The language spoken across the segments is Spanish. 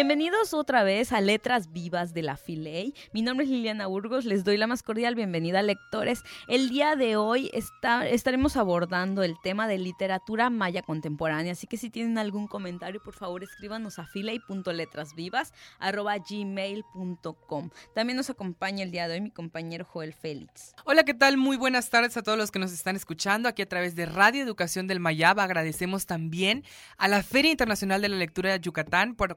Bienvenidos otra vez a Letras Vivas de la Filey. Mi nombre es Liliana Burgos, les doy la más cordial bienvenida lectores. El día de hoy estaremos abordando el tema de literatura maya contemporánea, así que si tienen algún comentario, por favor escríbanos a filey.letrasvivas.gmail.com. También nos acompaña el día de hoy mi compañero Joel Félix. Hola, ¿qué tal? Muy buenas tardes a todos los que nos están escuchando aquí a través de Radio Educación del Mayab. Agradecemos también a la Feria Internacional de la Lectura de Yucatán por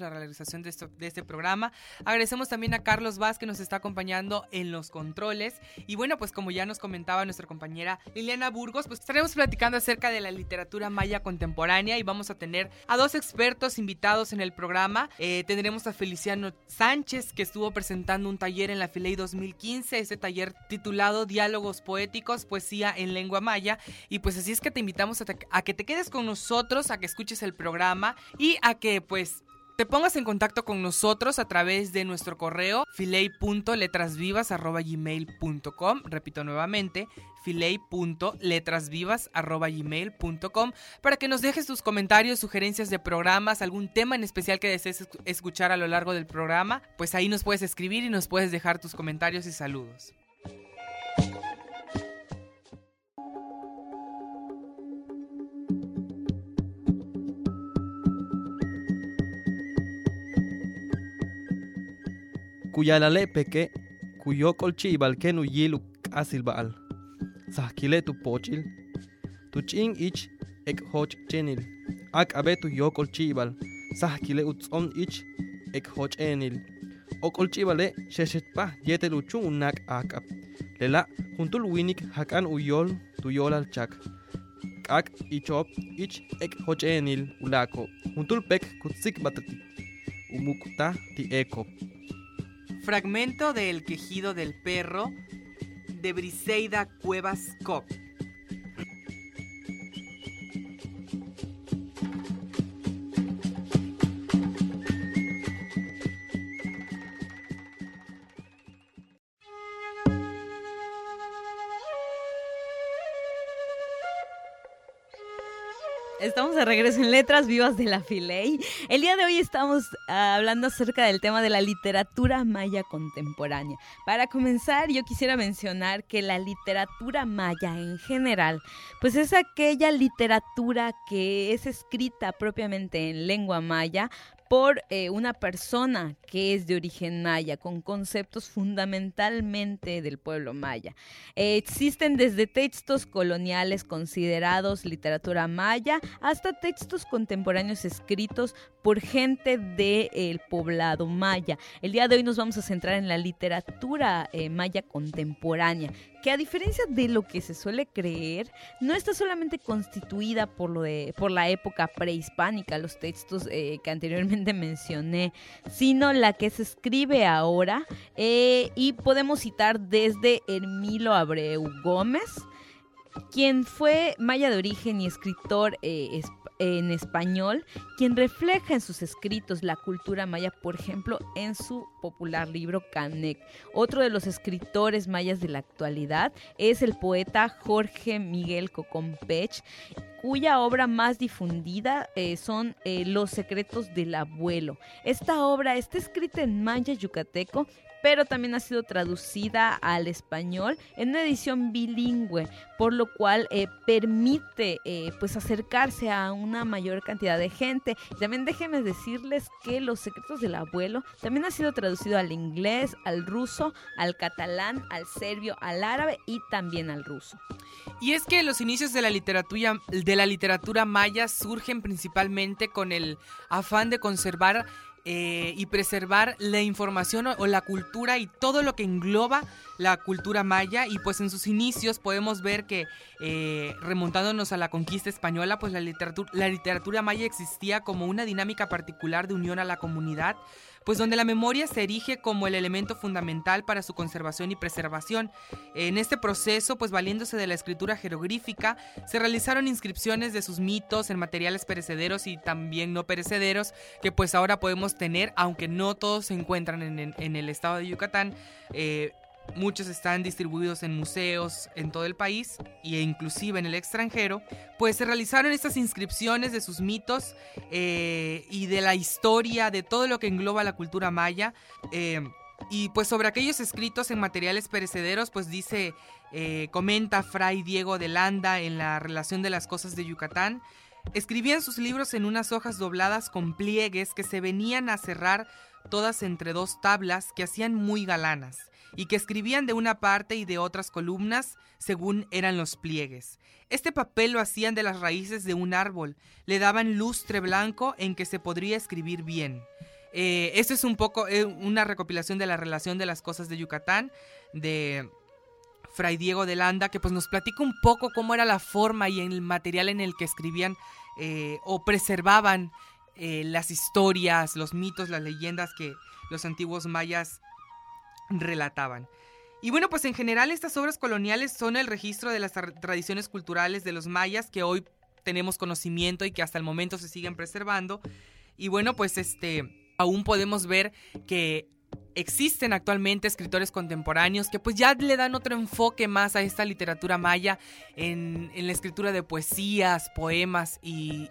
la realización de, este programa. Agradecemos también a Carlos Vaz que nos está acompañando en los controles. Y bueno, pues como ya nos comentaba nuestra compañera Liliana Burgos, pues estaremos platicando acerca de la literatura maya contemporánea y vamos a tener a dos expertos invitados en el programa. Eh, tendremos a Feliciano Sánchez que estuvo presentando un taller en la Filey 2015, ese taller titulado Diálogos Poéticos, Poesía en Lengua Maya. Y pues así es que te invitamos a que te quedes con nosotros, a que escuches el programa y a que pues te pongas en contacto con nosotros a través de nuestro correo filey.letrasvivas.gmail.com Repito nuevamente, filey.letrasvivas.gmail.com para que nos dejes tus comentarios, sugerencias de programas, algún tema en especial que desees escuchar a lo largo del programa. Pues ahí nos puedes escribir y nos puedes dejar tus comentarios y saludos. Kuyalale peke kuyokol chibal kenu yilu asil baal sahkile tu pochil tu ching ich ek hoch chenil. Ak abe tu yokol chibal sahkile utson ich ek hoch enil. Okol chibale sheshet pa yetel uchun unak akap lela juntul winik hakan uyol tu yolal chak. Kak ichop ich ek hoch enil ulako. Juntul pek kutsik batati umukta ti ekop Fragmento de El quejido del perro de Briseida Cuevas Cop. Estamos de regreso en Letras Vivas de la Filey. El día de hoy estamos ah, hablando acerca del tema de la literatura maya contemporánea. Para comenzar, yo quisiera mencionar que la literatura maya en general, pues es aquella literatura que es escrita propiamente en lengua maya, por eh, una persona que es de origen maya, con conceptos fundamentalmente del pueblo maya. existen desde textos coloniales considerados literatura maya hasta textos contemporáneos escritos por gente del poblado maya. El día de hoy nos vamos a centrar en la literatura eh, maya contemporánea, que a diferencia de lo que se suele creer, no está solamente constituida por, lo de, por la época prehispánica, los textos eh, que anteriormente mencioné, sino la que se escribe ahora eh, y podemos citar desde Hermilo Abreu Gómez, quien fue maya de origen y escritor eh, en español, quien refleja en sus escritos la cultura maya, por ejemplo, en su popular libro Canek. Otro de los escritores mayas de la actualidad es el poeta Jorge Miguel Cocompech, cuya obra más difundida eh, son eh, Los secretos del abuelo. Esta obra está escrita en maya yucateco pero también ha sido traducida al español en una edición bilingüe, por lo cual eh, permite eh, pues acercarse a una mayor cantidad de gente. también déjenme decirles que Los secretos del abuelo también ha sido traducido al inglés, al ruso, al catalán, al serbio, al árabe y también al ruso. Y es que los inicios de la literatura de la literatura maya surgen principalmente con el afán de conservar eh, y preservar la información o, la cultura y todo lo que engloba la cultura maya. Y pues en sus inicios podemos ver que eh, remontándonos a la conquista española pues la literatura, la literatura maya existía como una dinámica particular de unión a la comunidad pues donde la memoria se erige como el elemento fundamental para su conservación y preservación. En este proceso, pues valiéndose de la escritura jeroglífica, se realizaron inscripciones de sus mitos en materiales perecederos y también no perecederos, que pues ahora podemos tener, aunque no todos se encuentran en, el estado de Yucatán. Eh, muchos están distribuidos en museos en todo el país e inclusive en el extranjero, pues se realizaron estas inscripciones de sus mitos eh, y de la historia, de todo lo que engloba la cultura maya. Eh, y pues sobre aquellos escritos en materiales perecederos, pues dice, eh, comenta Fray Diego de Landa en la relación de las cosas de Yucatán, escribían sus libros en unas hojas dobladas con pliegues que se venían a cerrar todas entre dos tablas que hacían muy galanas y que escribían de una parte y de otras columnas según eran los pliegues. Este papel lo hacían de las raíces de un árbol, le daban lustre blanco en que se podría escribir bien. Eh, esto es un poco eh, una recopilación de la relación de las cosas de Yucatán, de Fray Diego de Landa, que pues nos platica un poco cómo era la forma y el material en el que escribían eh, o preservaban las historias, los mitos, las leyendas que los antiguos mayas relataban. Y bueno, pues en general estas obras coloniales son el registro de las tradiciones culturales de los mayas que hoy tenemos conocimiento y que hasta el momento se siguen preservando. Y bueno, pues este aún podemos ver que existen actualmente escritores contemporáneos que pues ya le dan otro enfoque más a esta literatura maya en, la escritura de poesías, poemas y,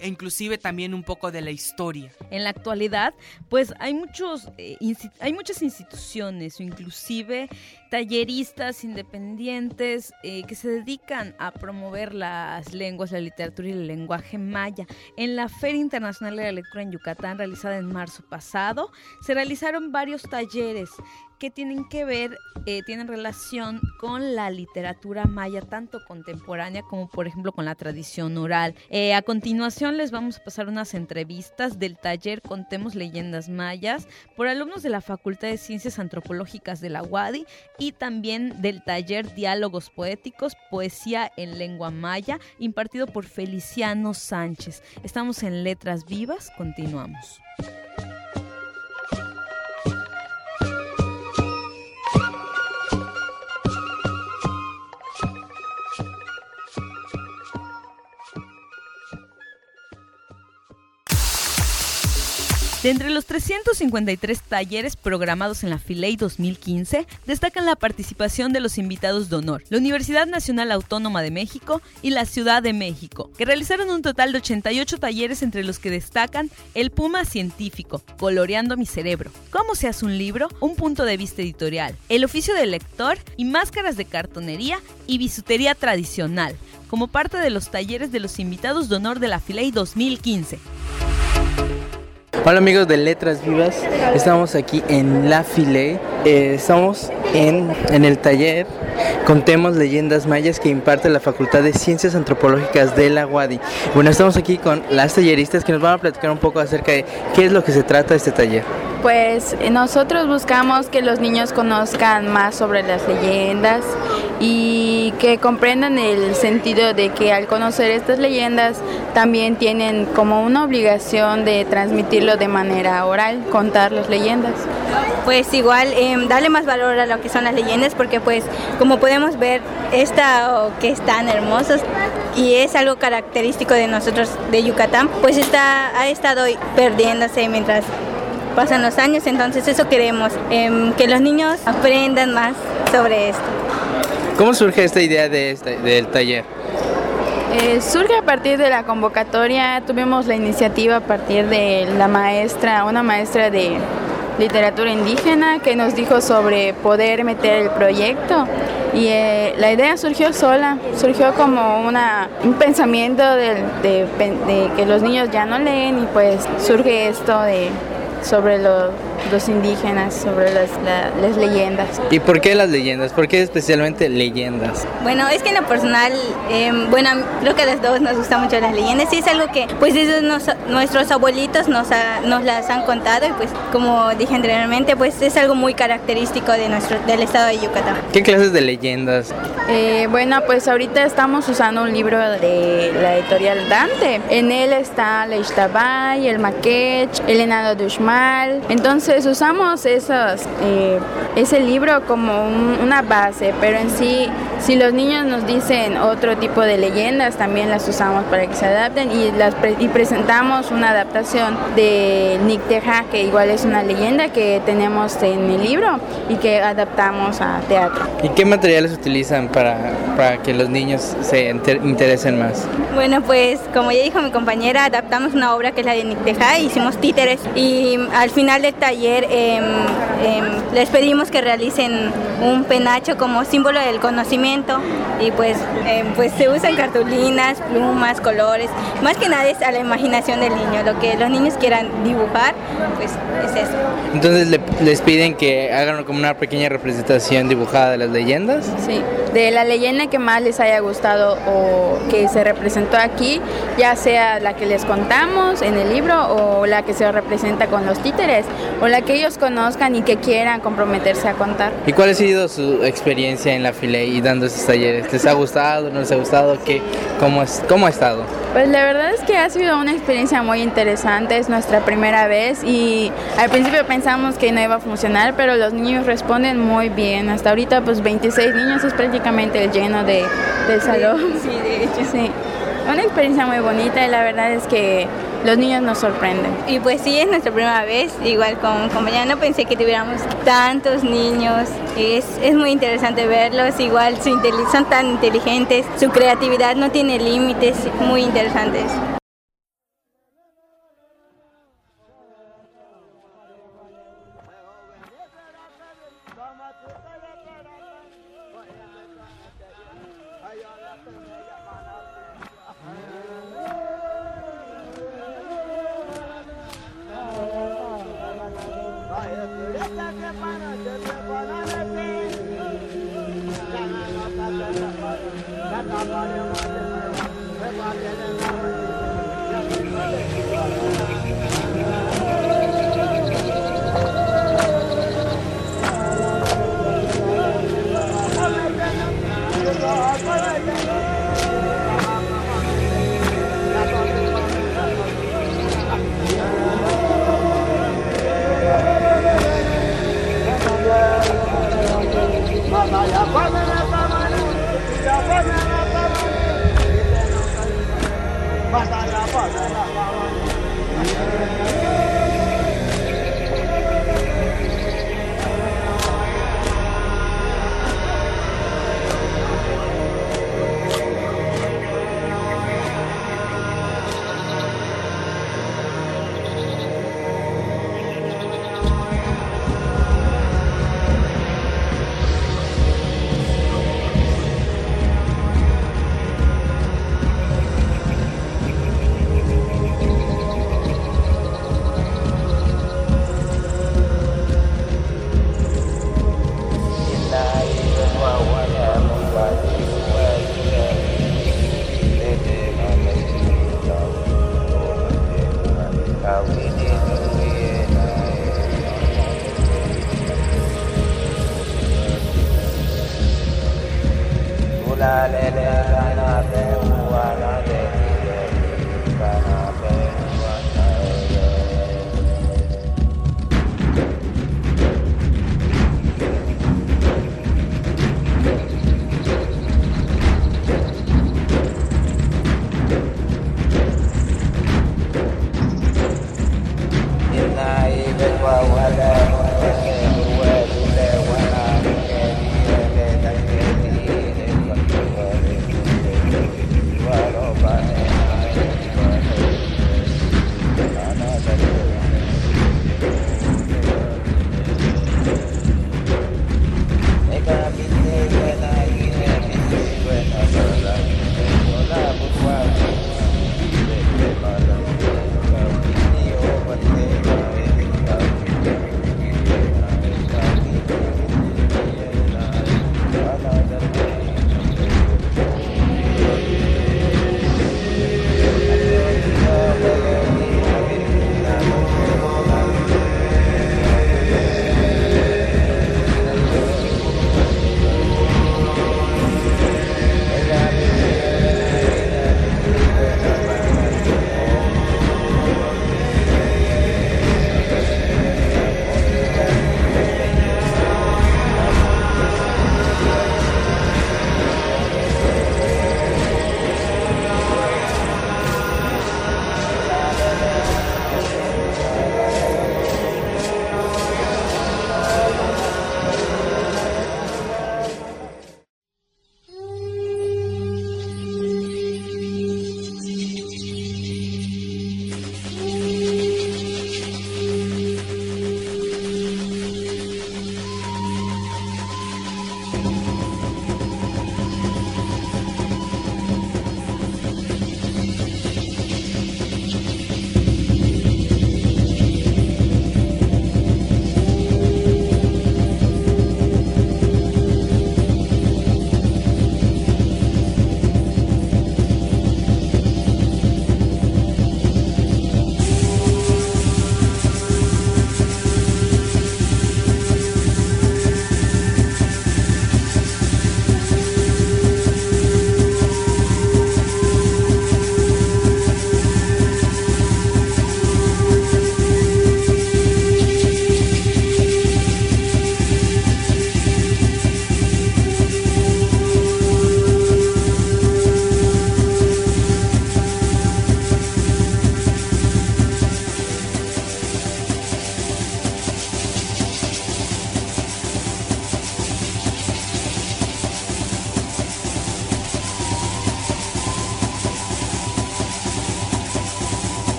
e inclusive también un poco de la historia. En la actualidad pues hay, muchos, eh, hay muchas instituciones o inclusive talleristas independientes eh, que se dedican a promover las lenguas, la literatura y el lenguaje maya. En la Feria Internacional de la Lectura en Yucatán realizada en marzo pasado se realizaron varios talleres que tienen que ver, eh, tienen relación con la literatura maya, tanto contemporánea como por ejemplo con la tradición oral. Eh, a continuación les vamos a pasar unas entrevistas del taller Contemos Leyendas Mayas por alumnos de la Facultad de Ciencias Antropológicas de la UADI y también del taller Diálogos Poéticos, Poesía en Lengua Maya, impartido por Feliciano Sánchez. Estamos en Letras Vivas, continuamos. De entre los 353 talleres programados en la Filey 2015, destacan la participación de los invitados de honor, la Universidad Nacional Autónoma de México y la Ciudad de México, que realizaron un total de 88 talleres entre los que destacan El Puma Científico, Coloreando mi Cerebro, Cómo se hace un libro, un punto de vista editorial, El oficio del lector y máscaras de cartonería y bisutería tradicional, como parte de los talleres de los invitados de honor de la Filey 2015. Hola amigos de Letras Vivas, estamos aquí en La File, eh, estamos en, en, el taller Contemos Leyendas Mayas que imparte la Facultad de Ciencias Antropológicas de la UADI. Bueno, estamos aquí con las talleristas que nos van a platicar un poco acerca de qué es lo que se trata este taller. Pues nosotros buscamos que los niños conozcan más sobre las leyendas y que comprendan el sentido de que al conocer estas leyendas también tienen como una obligación de transmitirlo de manera oral, contar las leyendas. Pues igual em, darle más valor a lo que son las leyendas porque pues como podemos ver esta que es tan hermosa y es algo característico de nosotros de Yucatán, pues está ha estado perdiéndose mientras pasan los años, entonces eso queremos, em, que los niños aprendan más sobre esto. ¿Cómo surge esta idea de este, del taller? Eh, surge a partir de la convocatoria, tuvimos la iniciativa a partir de la maestra, una maestra de literatura indígena que nos dijo sobre poder meter el proyecto. Y eh, la idea surgió sola, surgió como una, un pensamiento de, de, que los niños ya no leen y pues surge esto de sobre lo, los indígenas, sobre las, las leyendas. ¿Y por qué las leyendas? ¿Por qué especialmente leyendas? Bueno, es que en lo personal, em, bueno, creo que a los dos nos gustan mucho las leyendas y es algo que pues nuestros abuelitos nos, nos las han contado y pues como dije anteriormente, pues es algo muy característico de nuestro, del estado de Yucatán. ¿Qué clases de leyendas? Eh, bueno, pues ahorita estamos usando un libro de la editorial Dante. En él está la Ixtabay, el Maquech, el Enano de Uxmal. Entonces usamos esos, eh, ese libro como una base, pero en sí, si los niños nos dicen otro tipo de leyendas, también las usamos para que se adapten y, las y presentamos una adaptación de Nicteja, que igual es una leyenda que tenemos en el libro y que adaptamos a teatro. ¿Y qué materiales utilizan para, para que los niños se interesen más? Bueno, pues como ya dijo mi compañera, adaptamos una obra que es la de Nicteja, hicimos títeres y al final del taller em, em, les pedimos que realicen un penacho como símbolo del conocimiento y pues, em, pues se usan cartulinas, plumas, colores, más que nada es a la imaginación del niño, lo que los niños quieran dibujar, pues es eso. Entonces les piden que hagan como una pequeña representación dibujada de las leyendas. Sí, de la leyenda que más les haya gustado o que se representó aquí, ya sea la que les contamos en el libro o la que se representa con los títeres o la que ellos conozcan y que quieran comprometerse a contar. ¿Y cuál ha sido su experiencia en la FILE y dando estos talleres? ¿Les ha gustado? ¿No les ha gustado? ¿Qué, cómo, es, ¿Cómo ha estado? Pues la verdad es que ha sido una experiencia muy interesante, es nuestra primera vez y al principio pensamos que no iba a funcionar, pero los niños responden muy bien. Hasta ahorita pues 26 niños es prácticamente el lleno de, del salón. Sí, de hecho. Sí. Una experiencia muy bonita y la verdad es que los niños nos sorprenden. Y pues sí, es nuestra primera vez, igual con compañera, no pensé que tuviéramos tantos niños, es, es muy interesante verlos, igual son tan inteligentes, su creatividad no tiene límites, muy interesantes. Bye.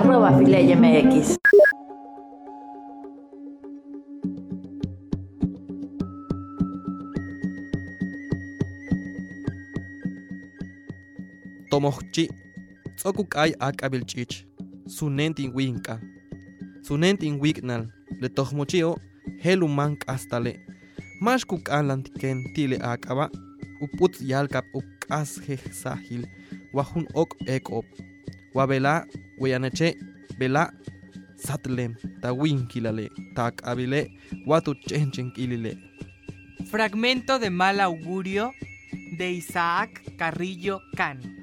Arroba MX. tomohchi tz'okuk'ay ak'abil ch'ich sunentin winka sunentin wik'nal le tojmochio helu man k'astale max kuk'alan ken tile ak'aba uputz yalkap uk'as sahil wajun ok ek'ob wa bela weyaneche bela satlem ta winkilale ta ak'abile watu ch'enchen k'ilile Fragmento de mal augurio de Isaac Carrillo Cano.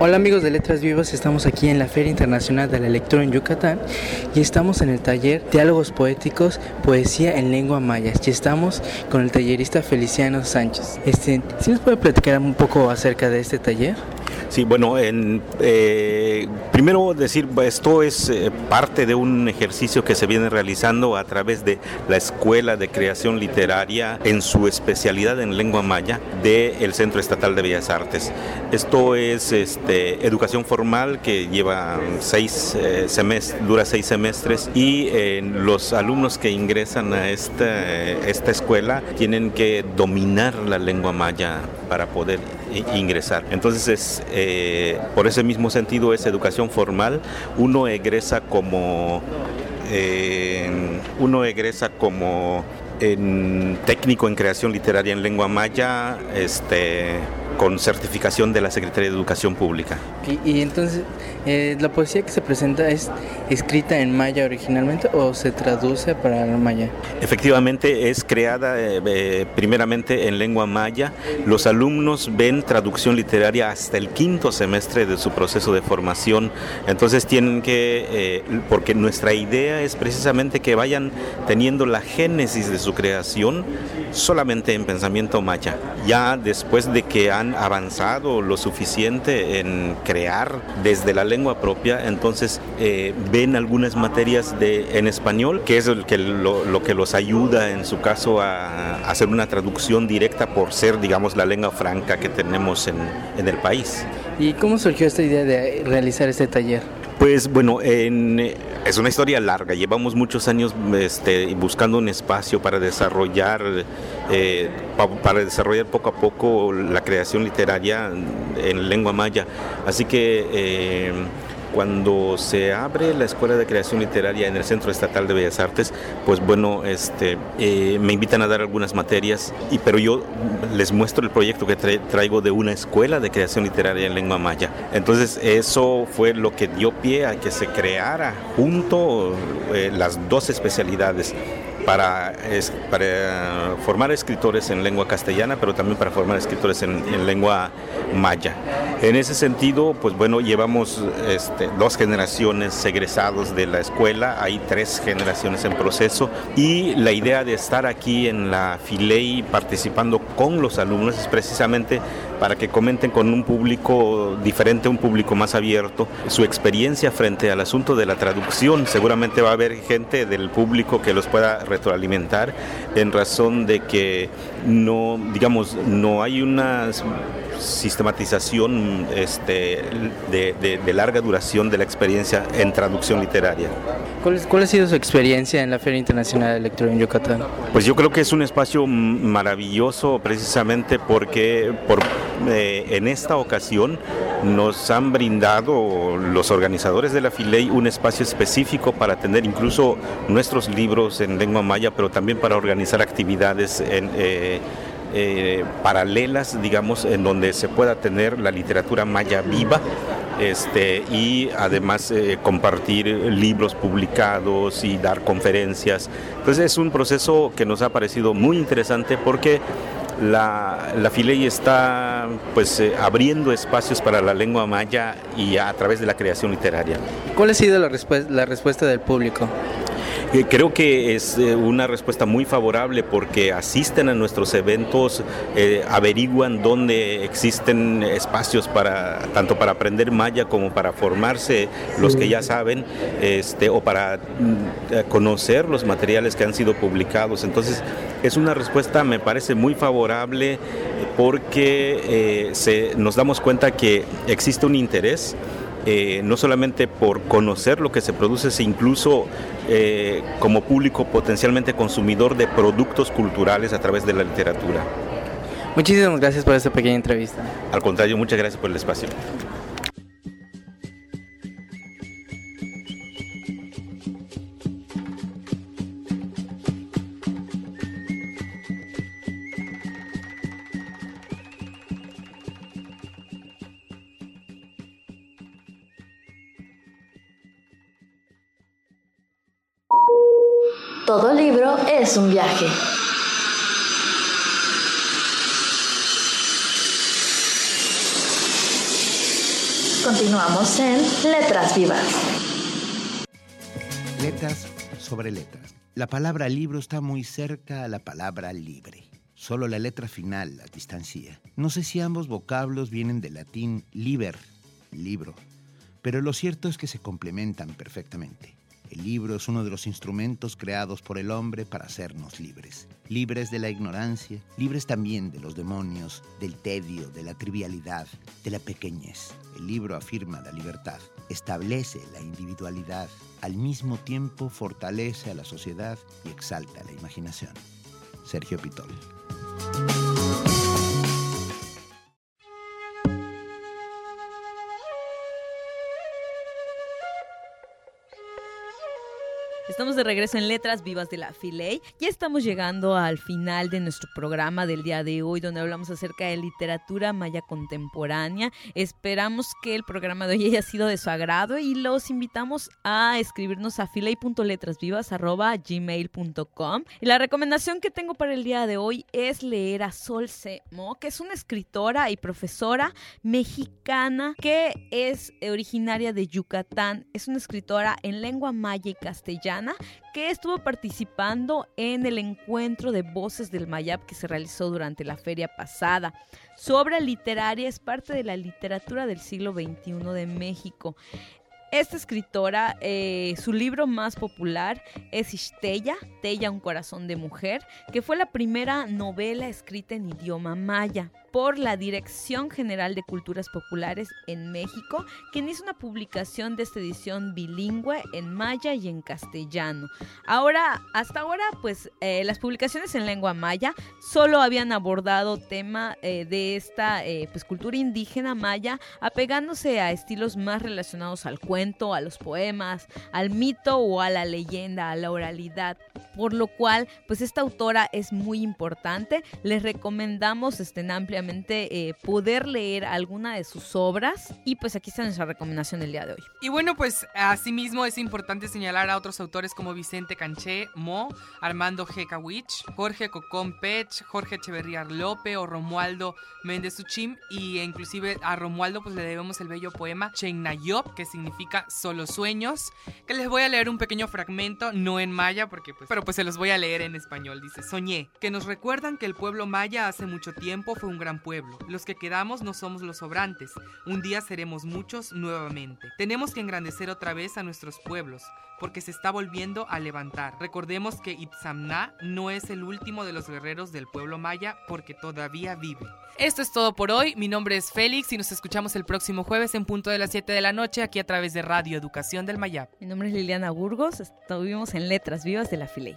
Hola amigos de Letras Vivas, estamos aquí en la Feria Internacional de la Lectura en Yucatán y estamos en el taller Diálogos Poéticos, Poesía en Lengua Maya y estamos con el tallerista Feliciano Sánchez. Este, ¿Sí nos puede platicar un poco acerca de este taller? Sí, bueno, en, eh, primero decir, esto es eh, parte de un ejercicio que se viene realizando a través de la Escuela de Creación Literaria en su especialidad en lengua maya del Centro Estatal de Bellas Artes. Esto es este, educación formal que lleva seis eh, semestres, dura seis semestres y los alumnos que ingresan a esta escuela tienen que dominar la lengua maya para poder ingresar. Entonces, es, eh, por ese mismo sentido, es educación formal. Uno egresa como, eh, uno egresa como técnico en creación literaria en lengua maya, este, con certificación de la Secretaría de Educación Pública. Y, entonces, eh, ¿la poesía que se presenta es escrita en maya originalmente o se traduce para el maya? Efectivamente, es creada eh, eh, primeramente en lengua maya. Los alumnos ven traducción literaria hasta el quinto semestre de su proceso de formación. Entonces tienen que, porque nuestra idea es precisamente que vayan teniendo la génesis de su creación solamente en pensamiento maya. Ya después de que han avanzado lo suficiente en crear desde la lengua propia, entonces eh, ven algunas materias de, en español, que es lo, que los ayuda en su caso a, hacer una traducción directa por ser, digamos, la lengua franca que tenemos en, en el país. ¿Y cómo surgió esta idea de realizar este taller? Pues bueno, es una historia larga. Llevamos muchos años este, buscando un espacio para desarrollar, eh, para desarrollar poco a poco la creación literaria en lengua maya. Así que eh, cuando se abre la Escuela de Creación Literaria en el Centro Estatal de Bellas Artes, pues bueno, este, eh, me invitan a dar algunas materias, y, pero yo les muestro el proyecto que traigo de una escuela de creación literaria en lengua maya. Entonces eso fue lo que dio pie a que se creara junto eh, las dos especialidades para, para formar escritores en lengua castellana, pero también para formar escritores en, lengua maya. En ese sentido, pues bueno, llevamos este, dos generaciones egresados de la escuela, hay tres generaciones en proceso y la idea de estar aquí en la Filey participando con los alumnos es precisamente para que comenten con un público diferente, un público más abierto, su experiencia frente al asunto de la traducción. Seguramente va a haber gente del público que los pueda retroalimentar en razón de que no, digamos, no hay una sistematización este, de, larga duración de la experiencia en traducción literaria. ¿Cuál, ha sido su experiencia en la Feria Internacional de Lectura en Yucatán? Pues yo creo que es un espacio maravilloso precisamente porque por, eh, en esta ocasión nos han brindado los organizadores de la Filey un espacio específico para tener incluso nuestros libros en lengua maya, pero también para organizar actividades en... Eh, eh, paralelas, digamos, en donde se pueda tener la literatura maya viva este, y además eh, compartir libros publicados y dar conferencias. Entonces es un proceso que nos ha parecido muy interesante porque la, la Filey está pues eh, abriendo espacios para la lengua maya y a, través de la creación literaria. ¿Cuál ha sido la, la respuesta del público? Eh, creo que es eh, una respuesta muy favorable porque asisten a nuestros eventos, eh, averiguan dónde existen espacios para tanto para aprender maya como para formarse los que ya saben, este, o para mm, conocer los materiales que han sido publicados. Entonces es una respuesta me parece muy favorable porque se, nos damos cuenta que existe un interés eh, no solamente por conocer lo que se produce, sino incluso eh, como público potencialmente consumidor de productos culturales a través de la literatura. Muchísimas gracias por esta pequeña entrevista. Al contrario, muchas gracias por el espacio. Es un viaje. Continuamos en Letras Vivas. Letras sobre letras. La palabra libro está muy cerca a la palabra libre. Solo la letra final la distancia. No sé si ambos vocablos vienen del latín liber, libro, pero lo cierto es que se complementan perfectamente. El libro es uno de los instrumentos creados por el hombre para hacernos libres. Libres de la ignorancia, libres también de los demonios, del tedio, de la trivialidad, de la pequeñez. El libro afirma la libertad, establece la individualidad, al mismo tiempo fortalece a la sociedad y exalta la imaginación. Sergio Pitol. Estamos de regreso en Letras Vivas de la Filey. Ya estamos llegando al final de nuestro programa del día de hoy, donde hablamos acerca de literatura maya contemporánea. Esperamos que el programa de hoy haya sido de su agrado y los invitamos a escribirnos a filey.letrasvivas.gmail.com. Y la recomendación que tengo para el día de hoy es leer a Sol Semo, que es una escritora y profesora mexicana que es originaria de Yucatán. Es una escritora en lengua maya y castellana que estuvo participando en el encuentro de voces del Mayab que se realizó durante la feria pasada. Su obra literaria es parte de la literatura del siglo XXI de México. Esta escritora, eh, su libro más popular es Ishtella, Tella, un corazón de mujer, que fue la primera novela escrita en idioma maya por la Dirección General de Culturas Populares en México, quien hizo una publicación de esta edición bilingüe en maya y en castellano. Ahora, hasta ahora, pues eh, las publicaciones en lengua maya solo habían abordado tema eh, de esta pues, cultura indígena maya, apegándose a estilos más relacionados al cuento a los poemas, al mito o a la leyenda, a la oralidad. Por lo cual, pues esta autora es muy importante. Les recomendamos estén eh, poder leer alguna de sus obras. Y pues aquí está nuestra recomendación del día de hoy. Y bueno, pues asimismo es importante señalar a otros autores como Vicente Canché, Mo, Armando G. Kawich, Jorge Cocón Pech, Jorge Echeverría Lope o Romualdo Méndez Uchim. Y inclusive a Romualdo pues le debemos el bello poema Nayop, que significa Solo Sueños, que les voy a leer un pequeño fragmento, no en maya, porque pues, pero pues se los voy a leer en español. Dice, soñé, que nos recuerdan que el pueblo maya hace mucho tiempo fue un gran pueblo. Los que quedamos no somos los sobrantes. Un día seremos muchos nuevamente. Tenemos que engrandecer otra vez a nuestros pueblos, porque se está volviendo a levantar. Recordemos que Itzamna no es el último de los guerreros del pueblo maya, porque todavía vive. Esto es todo por hoy. Mi nombre es Félix y nos escuchamos el próximo jueves en punto de las 7 de la noche aquí a través de Radio Educación del Mayab. Mi nombre es Liliana Burgos. Estuvimos en Letras Vivas de la Filey.